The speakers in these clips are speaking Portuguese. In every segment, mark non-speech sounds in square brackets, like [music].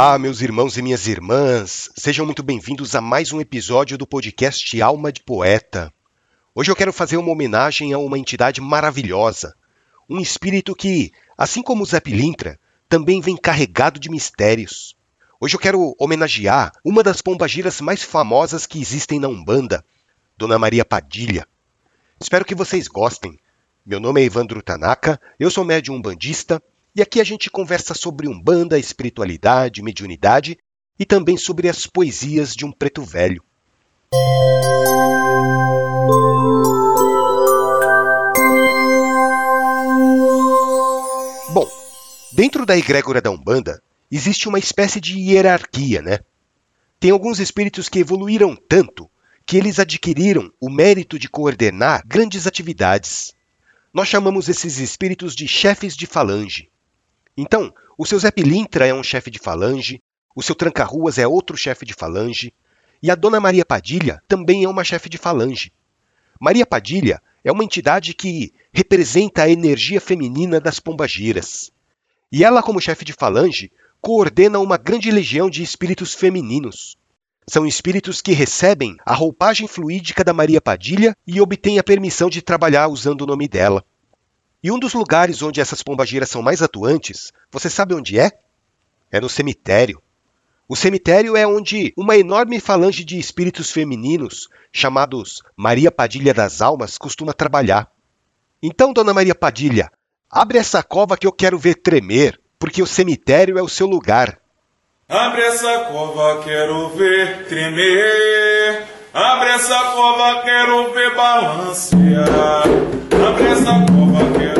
Olá, meus irmãos e minhas irmãs, sejam muito bem-vindos a mais um episódio do podcast Alma de Poeta. Hoje eu quero fazer uma homenagem a uma entidade maravilhosa, um espírito que, assim como o Zé Pilintra, também vem carregado de mistérios. Hoje eu quero homenagear uma das pombagiras mais famosas que existem na Umbanda, Dona Maria Padilha. Espero que vocês gostem. Meu nome é Evandro Tanaka, eu sou médium umbandista e aqui a gente conversa sobre Umbanda, espiritualidade, mediunidade e também sobre as poesias de um preto velho. Bom, dentro da egrégora da Umbanda existe uma espécie de hierarquia, né? Tem alguns espíritos que evoluíram tanto que eles adquiriram o mérito de coordenar grandes atividades. Nós chamamos esses espíritos de chefes de falange. Então, o seu Zé Pilintra é um chefe de falange, o seu Tranca-Ruas é outro chefe de falange, e a Dona Maria Padilha também é uma chefe de falange. Maria Padilha é uma entidade que representa a energia feminina das pombagiras. E ela, como chefe de falange, coordena uma grande legião de espíritos femininos. São espíritos que recebem a roupagem fluídica da Maria Padilha e obtêm a permissão de trabalhar usando o nome dela. E um dos lugares onde essas pombagiras são mais atuantes, você sabe onde é? É no cemitério. O cemitério é onde uma enorme falange de espíritos femininos, chamados Maria Padilha das Almas, costuma trabalhar. Então, dona Maria Padilha, abre essa cova que eu quero ver tremer, porque o cemitério é o seu lugar. Abre essa cova, quero ver tremer. Abre essa cova, quero ver balancear. Abre essa cova, quero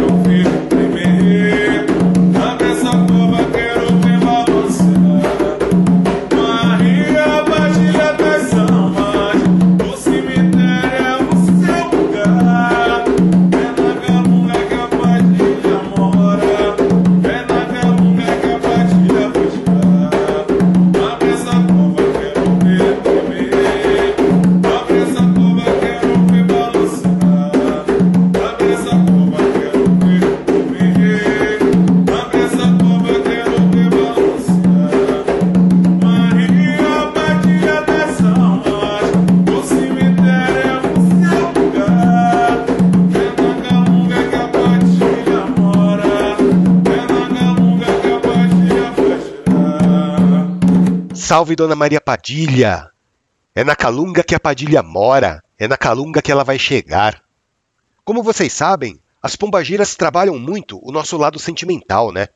Salve Dona Maria Padilha! É na Calunga que a Padilha mora, é na Calunga que ela vai chegar. Como vocês sabem, as pombagiras trabalham muito o nosso lado sentimental, né?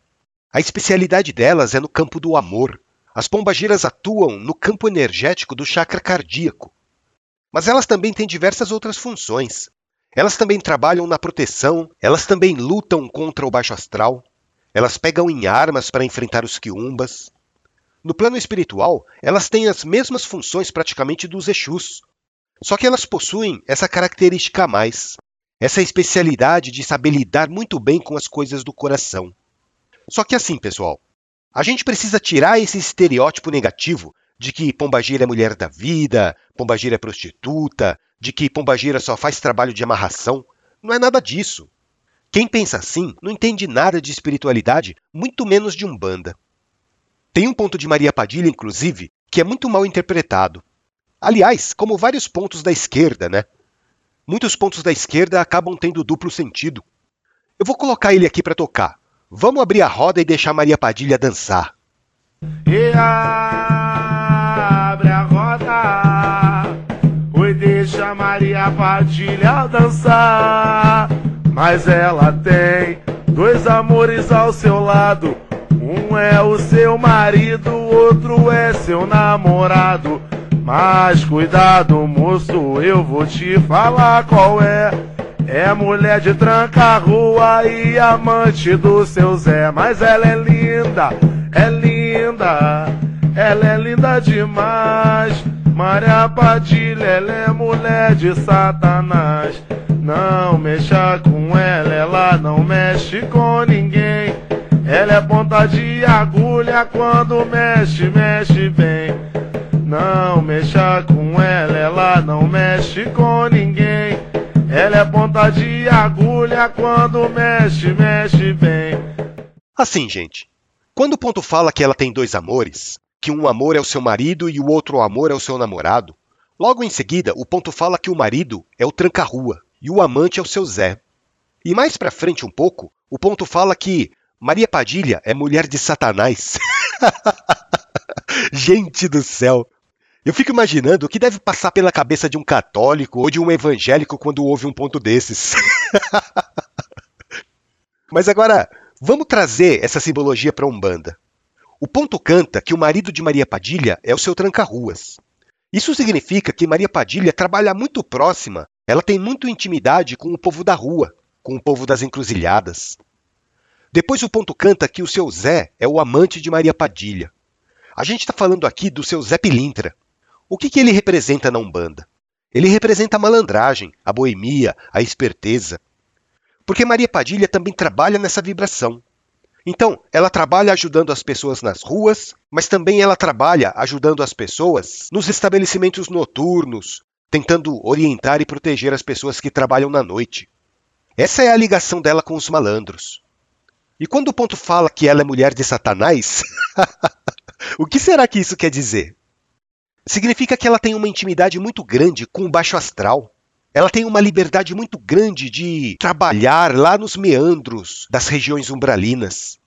A especialidade delas é no campo do amor. As pombagiras atuam no campo energético do chakra cardíaco. Mas elas também têm diversas outras funções. Elas também trabalham na proteção, elas também lutam contra o baixo astral, elas pegam em armas para enfrentar os quiumbas, no plano espiritual, elas têm as mesmas funções praticamente dos Exus. Só que elas possuem essa característica a mais, essa especialidade de saber lidar muito bem com as coisas do coração. Só que assim, pessoal, a gente precisa tirar esse estereótipo negativo de que pombagira é mulher da vida, pombagira é prostituta, de que pombagira só faz trabalho de amarração. Não é nada disso. Quem pensa assim não entende nada de espiritualidade, muito menos de umbanda. Tem um ponto de Maria Padilha, inclusive, que é muito mal interpretado. Aliás, como vários pontos da esquerda, né? Muitos pontos da esquerda acabam tendo duplo sentido. Eu vou colocar ele aqui para tocar. Vamos abrir a roda e deixar Maria Padilha dançar. E abre a roda, oi, deixa Maria Padilha dançar. Mas ela tem dois amores ao seu lado um é o seu marido, outro é seu namorado. Mas cuidado, moço, eu vou te falar qual é. É mulher de tranca-rua e amante do seu Zé. Mas ela é linda, é linda, ela é linda demais. Maria Padilha, ela é mulher de Satanás. Não mexa com ela, ela não mexe com é ponta de agulha quando mexe, mexe bem. Não mexa com ela, ela não mexe com ninguém. Ela é ponta de agulha quando mexe, mexe bem. Assim, gente, Quando o ponto fala que ela tem dois amores, que um amor é o seu marido e o outro amor é o seu namorado, logo em seguida o ponto fala que o marido é o tranca-rua e o amante é o seu Zé. E mais para frente um pouco, o ponto fala que Maria Padilha é mulher de Satanás. [laughs] Gente do céu! Eu fico imaginando o que deve passar pela cabeça de um católico ou de um evangélico quando ouve um ponto desses. [laughs] Mas agora, vamos trazer essa simbologia para a Umbanda. O ponto canta que o marido de Maria Padilha é o seu tranca-ruas. Isso significa que Maria Padilha trabalha muito próxima, ela tem muito intimidade com o povo da rua, com o povo das encruzilhadas. Depois o ponto canta que o seu Zé é o amante de Maria Padilha. A gente está falando aqui do seu Zé Pilintra. O que, que ele representa na Umbanda? Ele representa a malandragem, a boemia, a esperteza. Porque Maria Padilha também trabalha nessa vibração. Então, ela trabalha ajudando as pessoas nas ruas, mas também ela trabalha ajudando as pessoas nos estabelecimentos noturnos, tentando orientar e proteger as pessoas que trabalham na noite. Essa é a ligação dela com os malandros. E quando o ponto fala que ela é mulher de Satanás, [laughs] o que será que isso quer dizer? Significa que ela tem uma intimidade muito grande com o baixo astral. Ela tem uma liberdade muito grande de trabalhar lá nos meandros das regiões umbralinas.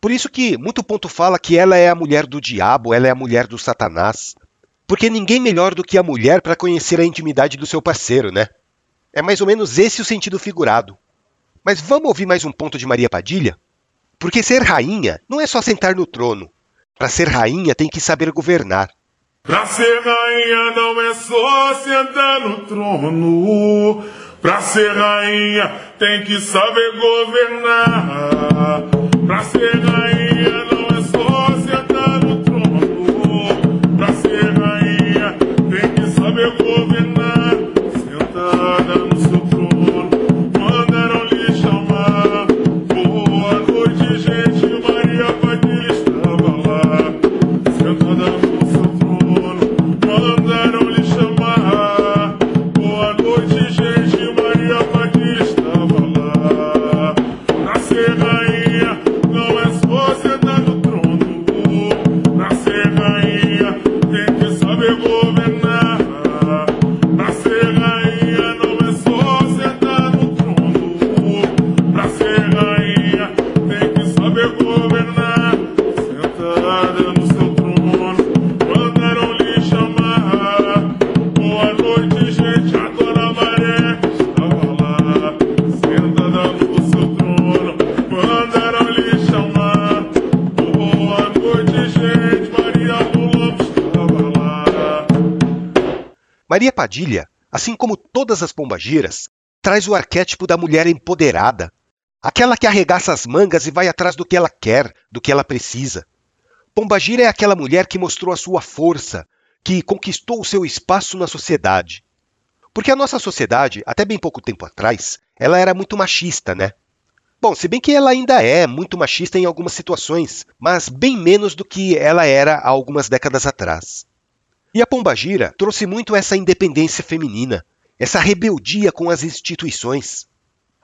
Por isso que muito ponto fala que ela é a mulher do diabo, ela é a mulher do Satanás. Porque ninguém melhor do que a mulher para conhecer a intimidade do seu parceiro, né? É mais ou menos esse o sentido figurado. Mas vamos ouvir mais um ponto de Maria Padilha? Porque ser rainha não é só sentar no trono. Para ser rainha tem que saber governar. Pra ser rainha não é só sentar no trono. Pra ser rainha tem que saber governar. Pra ser rainha não é só sentar no trono. Maria Padilha, assim como todas as pombagiras, traz o arquétipo da mulher empoderada, aquela que arregaça as mangas e vai atrás do que ela quer, do que ela precisa. Pombagira é aquela mulher que mostrou a sua força, que conquistou o seu espaço na sociedade. Porque a nossa sociedade, até bem pouco tempo atrás, ela era muito machista, né? Bom, se bem que ela ainda é muito machista em algumas situações, mas bem menos do que ela era há algumas décadas atrás. E a Pombagira trouxe muito essa independência feminina, essa rebeldia com as instituições.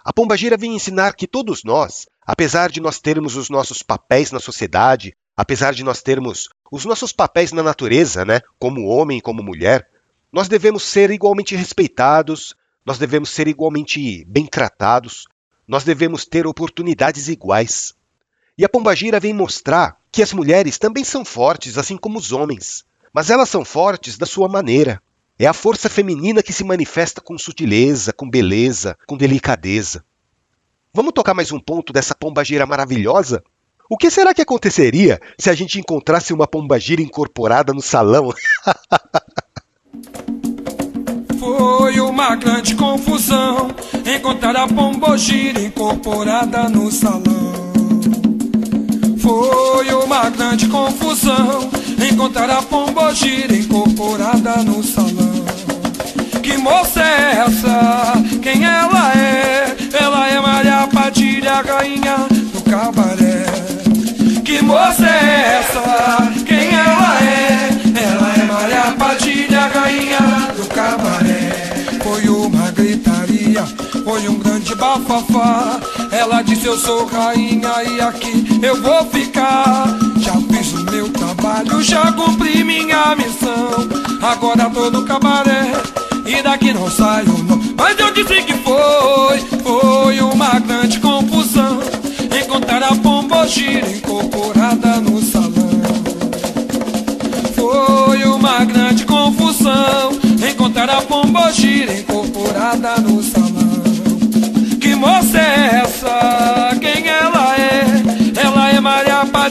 A Pombagira vem ensinar que todos nós, apesar de nós termos os nossos papéis na sociedade, apesar de nós termos os nossos papéis na natureza, né, como homem e como mulher, nós devemos ser igualmente respeitados, nós devemos ser igualmente bem tratados, nós devemos ter oportunidades iguais. E a Pombagira vem mostrar que as mulheres também são fortes, assim como os homens, mas elas são fortes da sua maneira. É a força feminina que se manifesta com sutileza, com beleza, com delicadeza. Vamos tocar mais um ponto dessa pombagira maravilhosa? O que será que aconteceria se a gente encontrasse uma pombagira incorporada no salão? [laughs] Foi uma grande confusão encontrar a pombogira incorporada no salão. Foi uma grande confusão encontrar a pombogira incorporada no salão. Que moça é essa? Quem ela é? Ela é Maria Padilha, rainha do cabaré. Que moça é essa? Quem ela é? Ela é Maria Padilha, rainha do cabaré. Gritaria, foi um grande grande bafafá. Ela disse eu sou rainha e aqui eu vou ficar. Já fiz o meu trabalho, já cumpri minha missão. Agora tô no cabaré e daqui não saio não. Mas eu disse que foi, foi uma grande confusão. Encontrar a pombogira incorporada no salão. Foi uma grande confusão encontrar a pombogira incorporada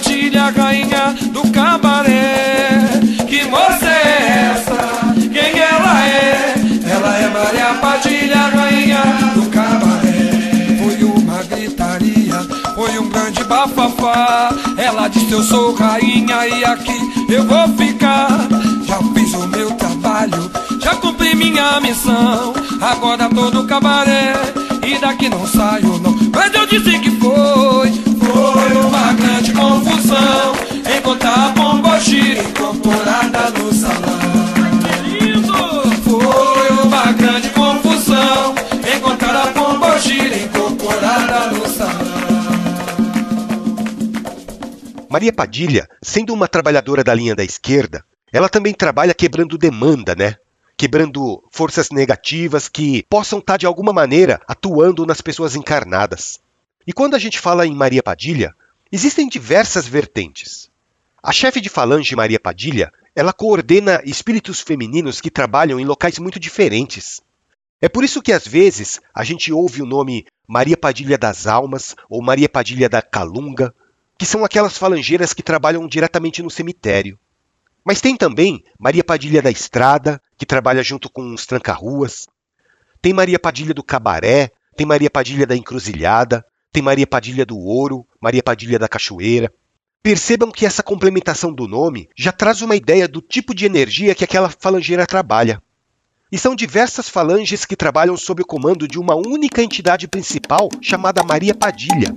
Maria Padilha, rainha do cabaré. Que moça é essa? Quem ela é? Ela é Maria Padilha, rainha do cabaré. Foi uma gritaria, foi um grande bafafá. Ela disse eu sou rainha e aqui eu vou ficar. Já fiz o meu trabalho, já cumpri minha missão. Agora tô no cabaré e daqui não saio não. Mas eu disse que foi, foi uma grande confusão. Encontrar a pombogira incorporada no salão. Foi uma grande confusão. Encontrar a pombogira incorporada no salão. Maria Padilha, sendo uma trabalhadora da linha da esquerda, ela também trabalha quebrando demanda, né? Quebrando forças negativas que possam estar de alguma maneira atuando nas pessoas encarnadas. E quando a gente fala em Maria Padilha, existem diversas vertentes. A chefe de falange Maria Padilha, ela coordena espíritos femininos que trabalham em locais muito diferentes. É por isso que às vezes a gente ouve o nome Maria Padilha das Almas ou Maria Padilha da Calunga, que são aquelas falangeiras que trabalham diretamente no cemitério. Mas tem também Maria Padilha da Estrada, que trabalha junto com os tranca-ruas. Tem Maria Padilha do Cabaré, tem Maria Padilha da Encruzilhada, tem Maria Padilha do Ouro, Maria Padilha da Cachoeira. Percebam que essa complementação do nome já traz uma ideia do tipo de energia que aquela falangeira trabalha. E são diversas falanges que trabalham sob o comando de uma única entidade principal chamada Maria Padilha.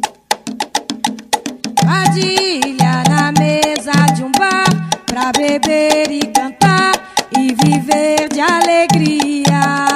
Padilha na mesa de um bar pra beber e cantar e viver de alegria.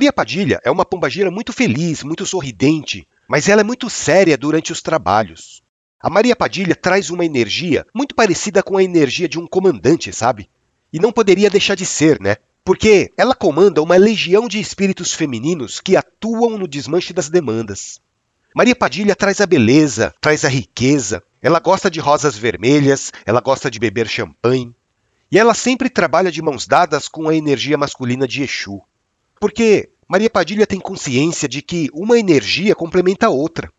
Maria Padilha é uma pombagira muito feliz, muito sorridente, mas ela é muito séria durante os trabalhos. A Maria Padilha traz uma energia muito parecida com a energia de um comandante, sabe? E não poderia deixar de ser, né? Porque ela comanda uma legião de espíritos femininos que atuam no desmanche das demandas. Maria Padilha traz a beleza, traz a riqueza, ela gosta de rosas vermelhas, ela gosta de beber champanhe. E ela sempre trabalha de mãos dadas com a energia masculina de Exu. Porque Maria Padilha tem consciência de que uma energia complementa a outra.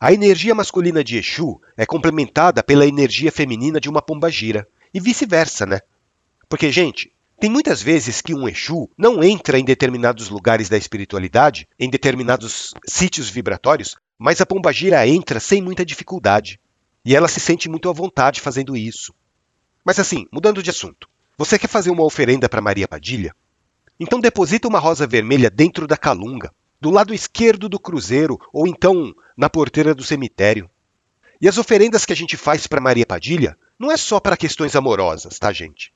A energia masculina de Exu é complementada pela energia feminina de uma pombagira, e vice-versa, né? Porque, gente, tem muitas vezes que um Exu não entra em determinados lugares da espiritualidade, em determinados sítios vibratórios, mas a pombagira entra sem muita dificuldade. E ela se sente muito à vontade fazendo isso. Mas assim, mudando de assunto. Você quer fazer uma oferenda para Maria Padilha? Então deposita uma rosa vermelha dentro da calunga, do lado esquerdo do cruzeiro ou então na porteira do cemitério. E as oferendas que a gente faz para Maria Padilha não é só para questões amorosas, tá, gente?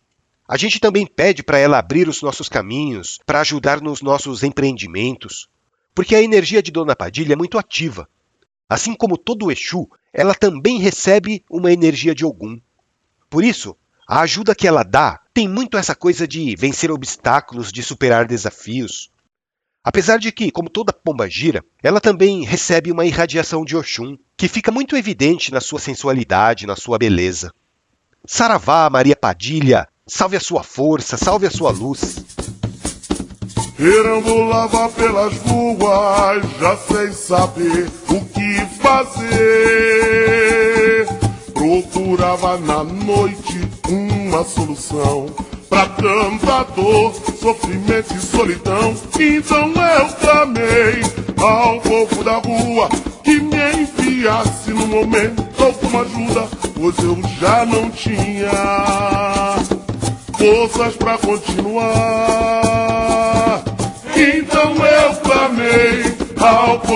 A gente também pede para ela abrir os nossos caminhos, para ajudar nos nossos empreendimentos, porque a energia de Dona Padilha é muito ativa. Assim como todo o Exu, ela também recebe uma energia de Ogum. Por isso, a ajuda que ela dá tem muito essa coisa de vencer obstáculos, de superar desafios. Apesar de que, como toda pomba gira, ela também recebe uma irradiação de Oxum, que fica muito evidente na sua sensualidade, na sua beleza. Saravá, Maria Padilha, salve a sua força, salve a sua luz. Perambulava pelas ruas, já sem saber o que fazer. Procurava na noite uma solução pra tanta dor, sofrimento e solidão. Então eu clamei ao povo da rua que me enviasse no momento alguma ajuda, pois eu já não tinha forças pra continuar.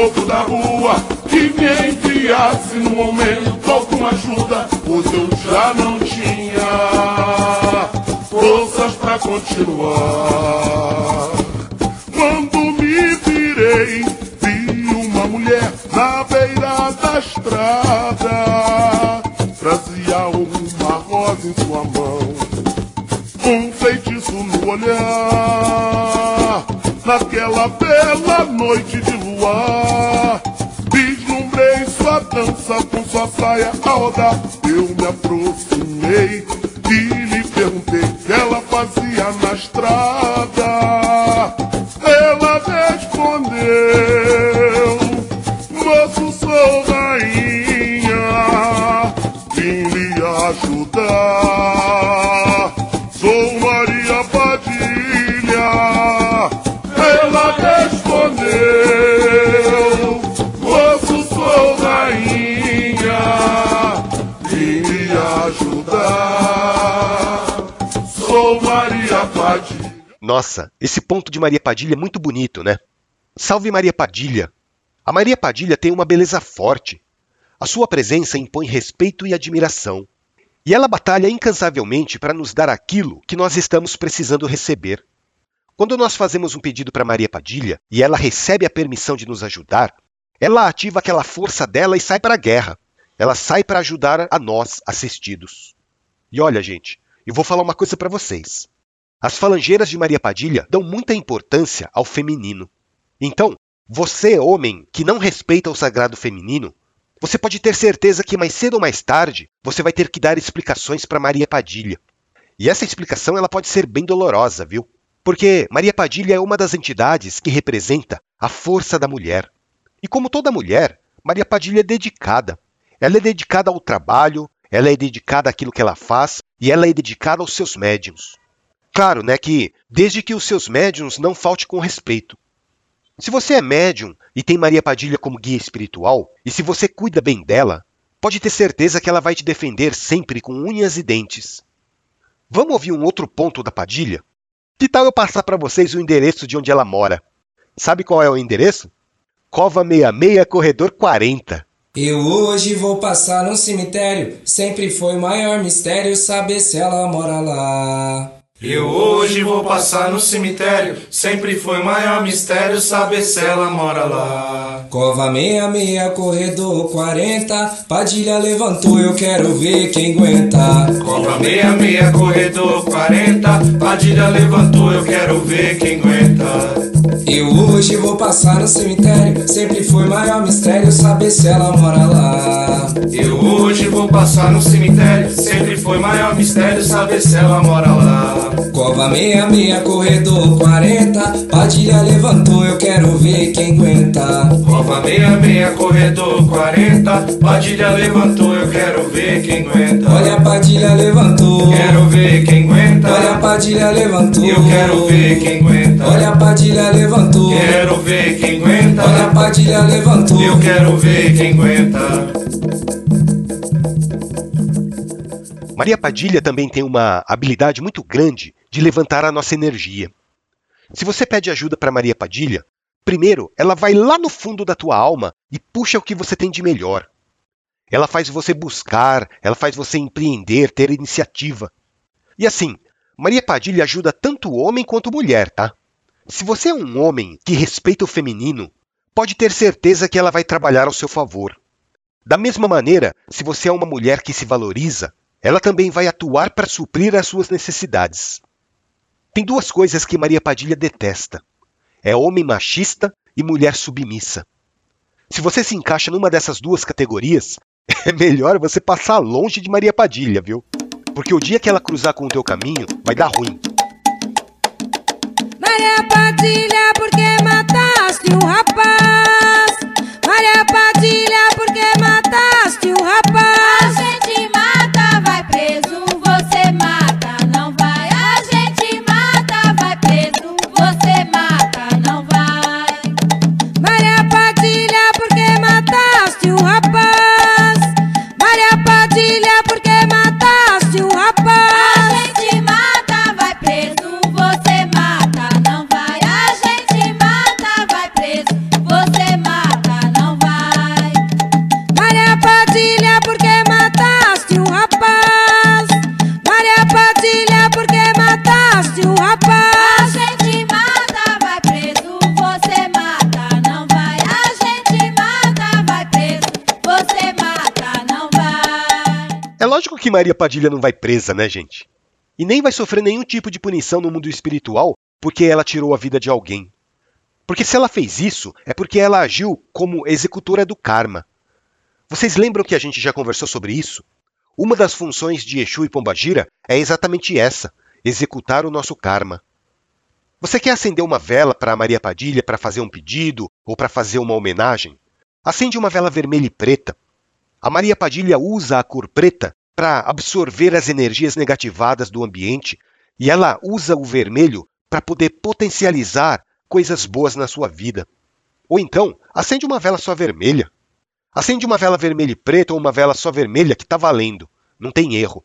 Ao povo da rua que me enviasse no momento alguma ajuda, pois eu já não tinha forças pra continuar. Bela noite de luar, vislumbrei sua dança com sua saia a rodar. Eu me aproximei Nossa, esse ponto de Maria Padilha é muito bonito, né? Salve Maria Padilha! A Maria Padilha tem uma beleza forte. A sua presença impõe respeito e admiração. E ela batalha incansavelmente para nos dar aquilo que nós estamos precisando receber. Quando nós fazemos um pedido para Maria Padilha e ela recebe a permissão de nos ajudar, ela ativa aquela força dela e sai para a guerra. Ela sai para ajudar a nós, assistidos. E olha, gente, eu vou falar uma coisa para vocês. As falangeiras de Maria Padilha dão muita importância ao feminino. Então, você, homem, que não respeita o sagrado feminino, você pode ter certeza que mais cedo ou mais tarde você vai ter que dar explicações para Maria Padilha. E essa explicação ela pode ser bem dolorosa, viu? Porque Maria Padilha é uma das entidades que representa a força da mulher. E como toda mulher, Maria Padilha é dedicada. Ela é dedicada ao trabalho, ela é dedicada àquilo que ela faz e ela é dedicada aos seus médiums. Claro, né, que desde que os seus médiums não falte com respeito. Se você é médium e tem Maria Padilha como guia espiritual, e se você cuida bem dela, pode ter certeza que ela vai te defender sempre com unhas e dentes. Vamos ouvir um outro ponto da Padilha? Que tal eu passar para vocês o endereço de onde ela mora? Sabe qual é o endereço? Cova 66, corredor 40. Eu hoje vou passar no cemitério. Sempre foi maior mistério saber se ela mora lá. Eu hoje vou passar no cemitério. Sempre foi maior mistério saber se ela mora lá. Cova 66, corredor 40. Padilha levantou, eu quero ver quem aguenta. Cobra 66, corredor 40. Padilha levantou, eu quero ver quem aguenta. Eu hoje vou passar no cemitério. Sempre foi maior mistério saber se ela mora lá. Eu hoje vou passar no cemitério. Sempre foi maior mistério saber se ela mora lá. Cova 66, corredor 40. Padilha levantou, eu quero ver quem aguenta. Cova 66, corredor 40. Padilha levantou, eu quero ver quem aguenta. Olha a Padilha levantou. Quero ver quem aguenta. Olha a Padilha levantou. Eu quero ver quem aguenta. Olha a Padilha levantou. Quero ver quem aguenta. Olha a Padilha levantou. Eu quero ver quem aguenta. Maria Padilha também tem uma habilidade muito grande de levantar a nossa energia. Se você pede ajuda para Maria Padilha, primeiro ela vai lá no fundo da tua alma e puxa o que você tem de melhor. Ela faz você buscar, ela faz você empreender, ter iniciativa. E assim, Maria Padilha ajuda tanto homem quanto mulher, tá? Se você é um homem que respeita o feminino, pode ter certeza que ela vai trabalhar ao seu favor. Da mesma maneira, se você é uma mulher que se valoriza, ela também vai atuar para suprir as suas necessidades. Tem duas coisas que Maria Padilha detesta: é homem machista e mulher submissa. Se você se encaixa numa dessas duas categorias, [laughs] é melhor você passar longe de Maria Padilha, viu? Porque o dia que ela cruzar com o teu caminho, vai dar ruim. Maria Padilha, por que mataste um rapaz? Maria Padilha, por que mataste um rapaz? Maria Padilha não vai presa, né, gente? E nem vai sofrer nenhum tipo de punição no mundo espiritual porque ela tirou a vida de alguém. Porque se ela fez isso, é porque ela agiu como executora do karma. Vocês lembram que a gente já conversou sobre isso? Uma das funções de Exu e Pombagira é exatamente essa: executar o nosso karma. Você quer acender uma vela para Maria Padilha para fazer um pedido ou para fazer uma homenagem? Acende uma vela vermelha e preta. A Maria Padilha usa a cor preta para absorver as energias negativadas do ambiente e ela usa o vermelho para poder potencializar coisas boas na sua vida. Ou então, acende uma vela só vermelha. Acende uma vela vermelha e preta ou uma vela só vermelha que está valendo. Não tem erro.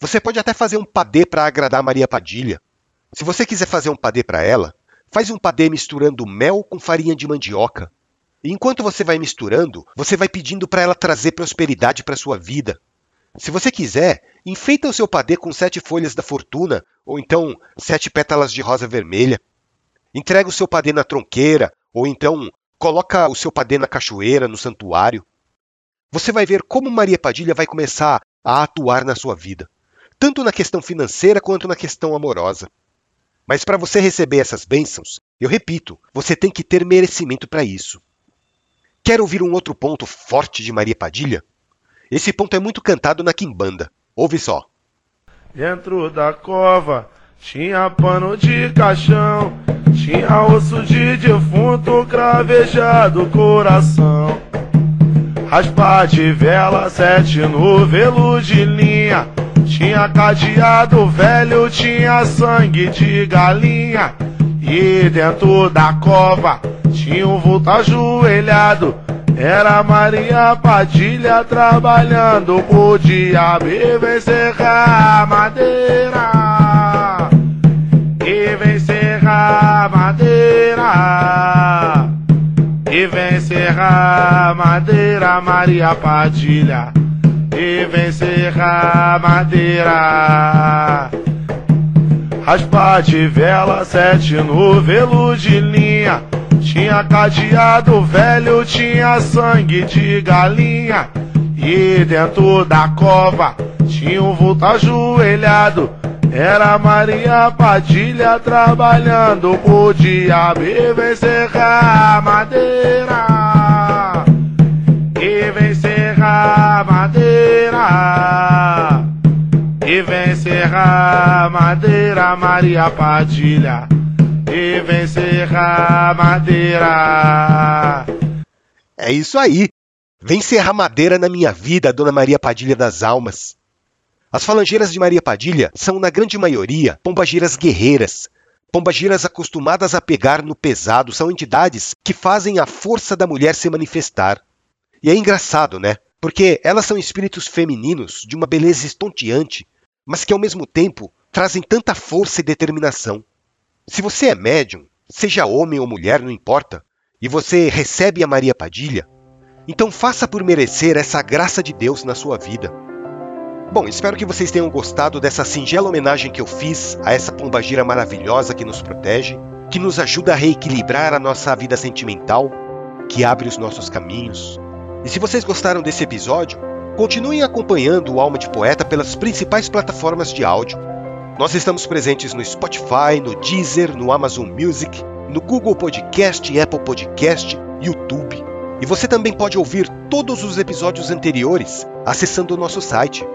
Você pode até fazer um padê para agradar Maria Padilha. Se você quiser fazer um padê para ela, faz um padê misturando mel com farinha de mandioca. E enquanto você vai misturando, você vai pedindo para ela trazer prosperidade para sua vida. Se você quiser, enfeita o seu padê com sete folhas da fortuna, ou então sete pétalas de rosa vermelha. Entrega o seu padê na tronqueira, ou então coloca o seu padê na cachoeira, no santuário. Você vai ver como Maria Padilha vai começar a atuar na sua vida, tanto na questão financeira quanto na questão amorosa. Mas para você receber essas bênçãos, eu repito, você tem que ter merecimento para isso. Quer ouvir um outro ponto forte de Maria Padilha? Esse ponto é muito cantado na Quimbanda. Ouve só. Dentro da cova tinha pano de caixão, tinha osso de defunto cravejado coração. Raspa de vela, sete novelo de linha. Tinha cadeado velho, tinha sangue de galinha. E dentro da cova tinha um vulto ajoelhado. Era Maria Padilha trabalhando o diabo e vem serrar madeira. E vem serrar madeira. E vem serrar madeira, Maria Padilha. E vem serrar madeira. Raspa de vela, sete novelo de linha. Tinha cadeado velho, tinha sangue de galinha. E dentro da cova tinha um vulto ajoelhado. Era Maria Padilha trabalhando o diabo e vem serrar madeira. E vem serrar madeira. Serrar madeira, Maria Padilha. E serrar madeira. É isso aí. Serrar madeira na minha vida, Dona Maria Padilha das Almas. As falangeiras de Maria Padilha são, na grande maioria, pombagiras guerreiras. Pombagiras acostumadas a pegar no pesado são entidades que fazem a força da mulher se manifestar. E é engraçado, né? Porque elas são espíritos femininos de uma beleza estonteante, mas que ao mesmo tempo trazem tanta força e determinação. Se você é médium, seja homem ou mulher, não importa, e você recebe a Maria Padilha, então faça por merecer essa graça de Deus na sua vida. Bom, espero que vocês tenham gostado dessa singela homenagem que eu fiz a essa pombagira maravilhosa que nos protege, que nos ajuda a reequilibrar a nossa vida sentimental, que abre os nossos caminhos. E se vocês gostaram desse episódio, continuem acompanhando o Alma de Poeta pelas principais plataformas de áudio. Nós estamos presentes no Spotify, no Deezer, no Amazon Music, no Google Podcast, Apple Podcast, YouTube. E você também pode ouvir todos os episódios anteriores acessando o nosso site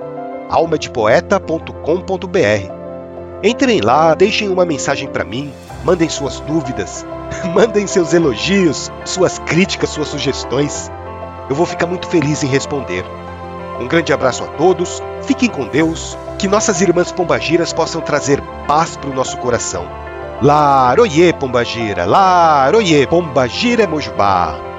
almadepoeta.com.br. Entrem lá, deixem uma mensagem para mim, mandem suas dúvidas, [laughs] mandem seus elogios, suas críticas, suas sugestões. Eu vou ficar muito feliz em responder. Um grande abraço a todos, fiquem com Deus, que nossas irmãs pombagiras possam trazer paz para o nosso coração. Laroye Pombagira, Laroye Pombagira Mojubá.